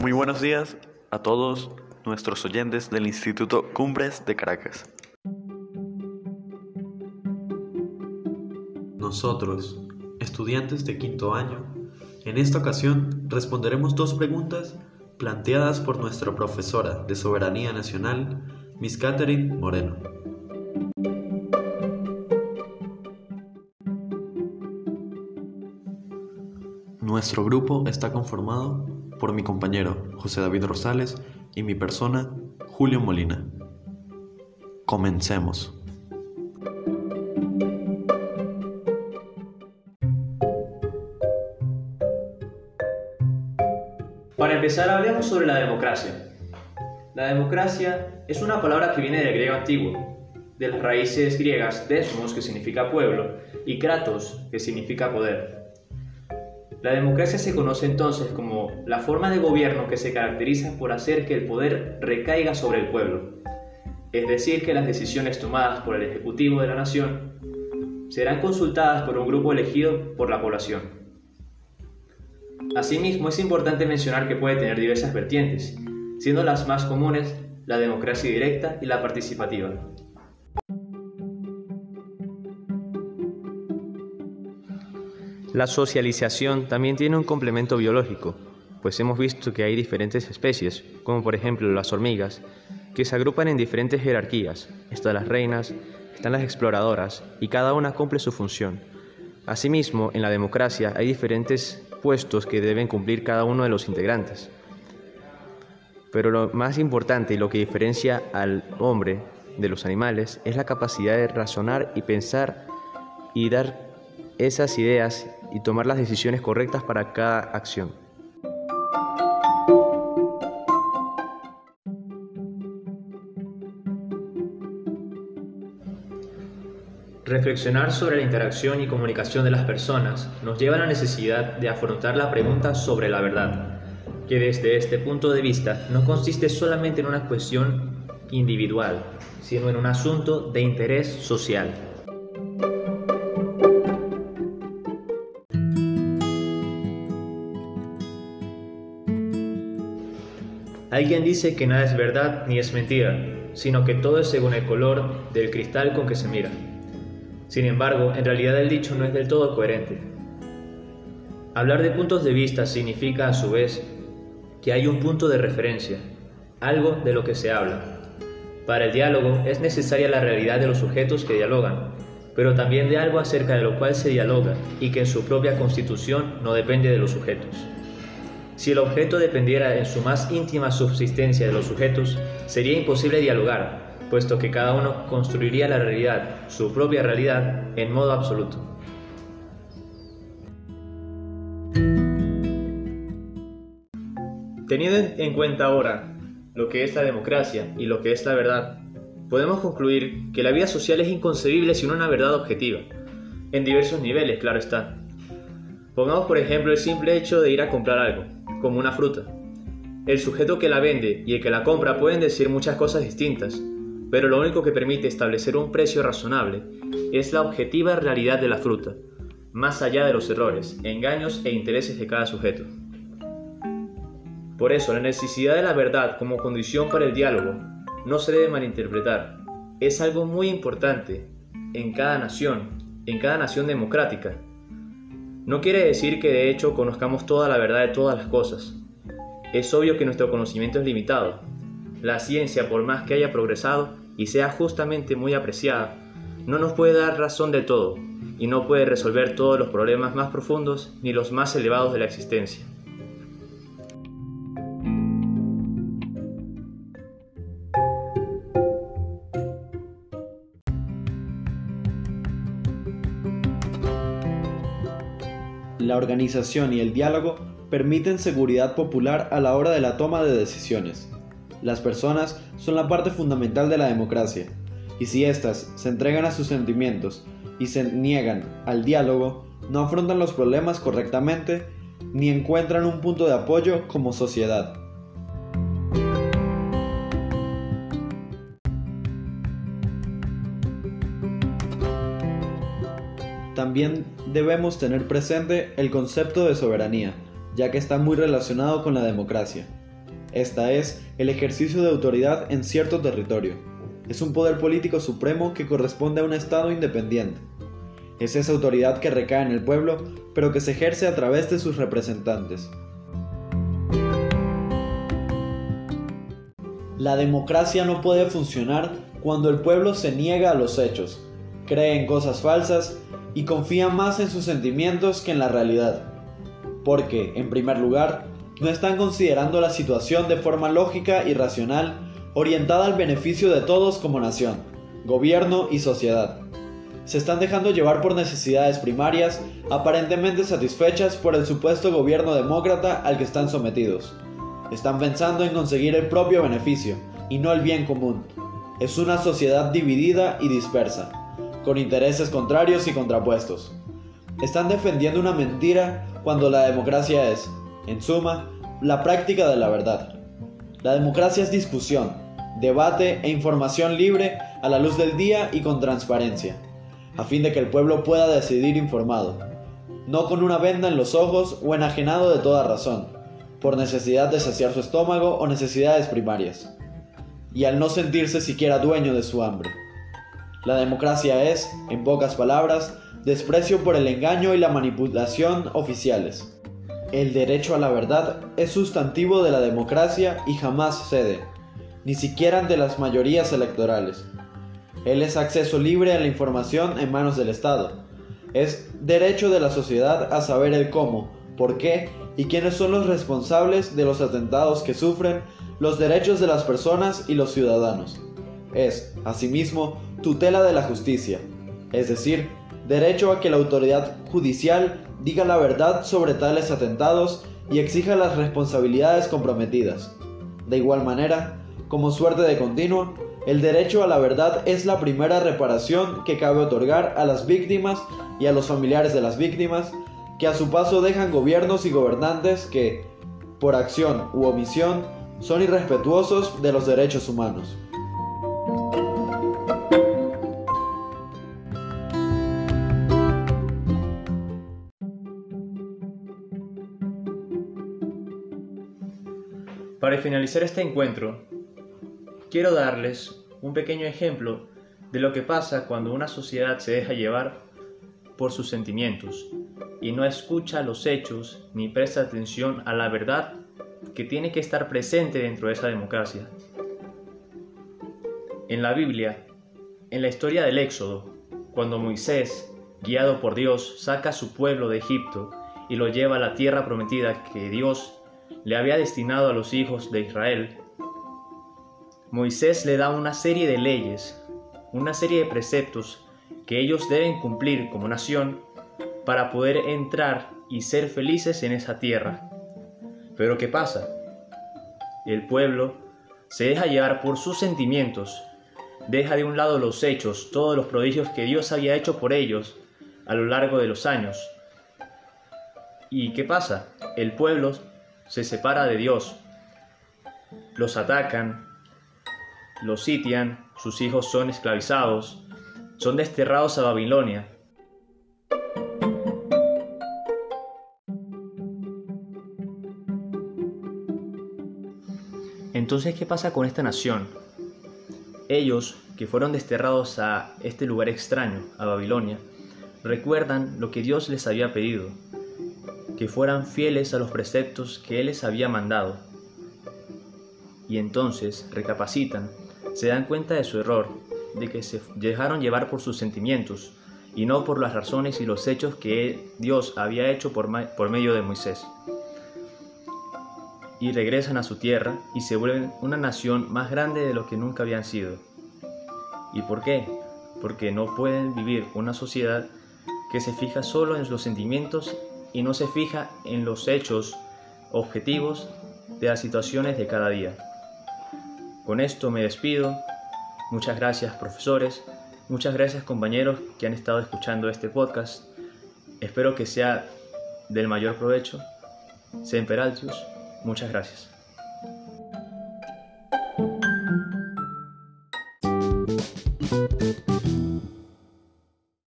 Muy buenos días a todos nuestros oyentes del Instituto Cumbres de Caracas. Nosotros, estudiantes de quinto año, en esta ocasión responderemos dos preguntas planteadas por nuestra profesora de Soberanía Nacional, Miss Catherine Moreno. Nuestro grupo está conformado por mi compañero José David Rosales y mi persona Julio Molina. Comencemos. Para empezar, hablemos sobre la democracia. La democracia es una palabra que viene del griego antiguo, de las raíces griegas desmos, que significa pueblo, y kratos, que significa poder. La democracia se conoce entonces como la forma de gobierno que se caracteriza por hacer que el poder recaiga sobre el pueblo, es decir, que las decisiones tomadas por el Ejecutivo de la Nación serán consultadas por un grupo elegido por la población. Asimismo, es importante mencionar que puede tener diversas vertientes, siendo las más comunes la democracia directa y la participativa. La socialización también tiene un complemento biológico, pues hemos visto que hay diferentes especies, como por ejemplo las hormigas, que se agrupan en diferentes jerarquías. Están las reinas, están las exploradoras, y cada una cumple su función. Asimismo, en la democracia hay diferentes puestos que deben cumplir cada uno de los integrantes. Pero lo más importante y lo que diferencia al hombre de los animales es la capacidad de razonar y pensar y dar esas ideas y tomar las decisiones correctas para cada acción. Reflexionar sobre la interacción y comunicación de las personas nos lleva a la necesidad de afrontar la pregunta sobre la verdad, que desde este punto de vista no consiste solamente en una cuestión individual, sino en un asunto de interés social. Alguien dice que nada es verdad ni es mentira, sino que todo es según el color del cristal con que se mira. Sin embargo, en realidad el dicho no es del todo coherente. Hablar de puntos de vista significa a su vez que hay un punto de referencia, algo de lo que se habla. Para el diálogo es necesaria la realidad de los sujetos que dialogan, pero también de algo acerca de lo cual se dialoga y que en su propia constitución no depende de los sujetos. Si el objeto dependiera en su más íntima subsistencia de los sujetos, sería imposible dialogar, puesto que cada uno construiría la realidad, su propia realidad, en modo absoluto. Teniendo en cuenta ahora lo que es la democracia y lo que es la verdad, podemos concluir que la vida social es inconcebible sin una verdad objetiva, en diversos niveles, claro está. Pongamos por ejemplo el simple hecho de ir a comprar algo, como una fruta. El sujeto que la vende y el que la compra pueden decir muchas cosas distintas, pero lo único que permite establecer un precio razonable es la objetiva realidad de la fruta, más allá de los errores, engaños e intereses de cada sujeto. Por eso, la necesidad de la verdad como condición para el diálogo no se debe malinterpretar. Es algo muy importante en cada nación, en cada nación democrática. No quiere decir que de hecho conozcamos toda la verdad de todas las cosas. Es obvio que nuestro conocimiento es limitado. La ciencia, por más que haya progresado, y sea justamente muy apreciada, no nos puede dar razón de todo y no puede resolver todos los problemas más profundos ni los más elevados de la existencia. La organización y el diálogo permiten seguridad popular a la hora de la toma de decisiones. Las personas son la parte fundamental de la democracia, y si éstas se entregan a sus sentimientos y se niegan al diálogo, no afrontan los problemas correctamente ni encuentran un punto de apoyo como sociedad. También debemos tener presente el concepto de soberanía, ya que está muy relacionado con la democracia. Esta es el ejercicio de autoridad en cierto territorio. Es un poder político supremo que corresponde a un Estado independiente. Es esa autoridad que recae en el pueblo, pero que se ejerce a través de sus representantes. La democracia no puede funcionar cuando el pueblo se niega a los hechos, cree en cosas falsas y confía más en sus sentimientos que en la realidad. Porque, en primer lugar, no están considerando la situación de forma lógica y racional, orientada al beneficio de todos como nación, gobierno y sociedad. Se están dejando llevar por necesidades primarias, aparentemente satisfechas por el supuesto gobierno demócrata al que están sometidos. Están pensando en conseguir el propio beneficio, y no el bien común. Es una sociedad dividida y dispersa, con intereses contrarios y contrapuestos. Están defendiendo una mentira cuando la democracia es, en suma, la práctica de la verdad. La democracia es discusión, debate e información libre a la luz del día y con transparencia, a fin de que el pueblo pueda decidir informado, no con una venda en los ojos o enajenado de toda razón, por necesidad de saciar su estómago o necesidades primarias, y al no sentirse siquiera dueño de su hambre. La democracia es, en pocas palabras, desprecio por el engaño y la manipulación oficiales. El derecho a la verdad es sustantivo de la democracia y jamás cede, ni siquiera ante las mayorías electorales. Él es acceso libre a la información en manos del Estado. Es derecho de la sociedad a saber el cómo, por qué y quiénes son los responsables de los atentados que sufren los derechos de las personas y los ciudadanos. Es, asimismo, tutela de la justicia, es decir, derecho a que la autoridad judicial diga la verdad sobre tales atentados y exija las responsabilidades comprometidas. De igual manera, como suerte de continuo, el derecho a la verdad es la primera reparación que cabe otorgar a las víctimas y a los familiares de las víctimas, que a su paso dejan gobiernos y gobernantes que, por acción u omisión, son irrespetuosos de los derechos humanos. Para finalizar este encuentro, quiero darles un pequeño ejemplo de lo que pasa cuando una sociedad se deja llevar por sus sentimientos y no escucha los hechos ni presta atención a la verdad que tiene que estar presente dentro de esa democracia. En la Biblia, en la historia del Éxodo, cuando Moisés, guiado por Dios, saca a su pueblo de Egipto y lo lleva a la tierra prometida que Dios le había destinado a los hijos de Israel, Moisés le da una serie de leyes, una serie de preceptos que ellos deben cumplir como nación para poder entrar y ser felices en esa tierra. Pero ¿qué pasa? El pueblo se deja llevar por sus sentimientos, deja de un lado los hechos, todos los prodigios que Dios había hecho por ellos a lo largo de los años. ¿Y qué pasa? El pueblo se separa de Dios. Los atacan, los sitian, sus hijos son esclavizados, son desterrados a Babilonia. Entonces, ¿qué pasa con esta nación? Ellos, que fueron desterrados a este lugar extraño, a Babilonia, recuerdan lo que Dios les había pedido, que fueran fieles a los preceptos que Él les había mandado. Y entonces recapacitan, se dan cuenta de su error, de que se dejaron llevar por sus sentimientos y no por las razones y los hechos que Dios había hecho por, medio de Moisés. Y regresan a su tierra y se vuelven una nación más grande de lo que nunca habían sido. ¿Y por qué? Porque no pueden vivir una sociedad que se fija solo en los sentimientos y no se fija en los hechos objetivos de las situaciones de cada día. Con esto me despido. Muchas gracias profesores, muchas gracias compañeros que han estado escuchando este podcast. Espero que sea del mayor provecho. Semper Altius, muchas gracias.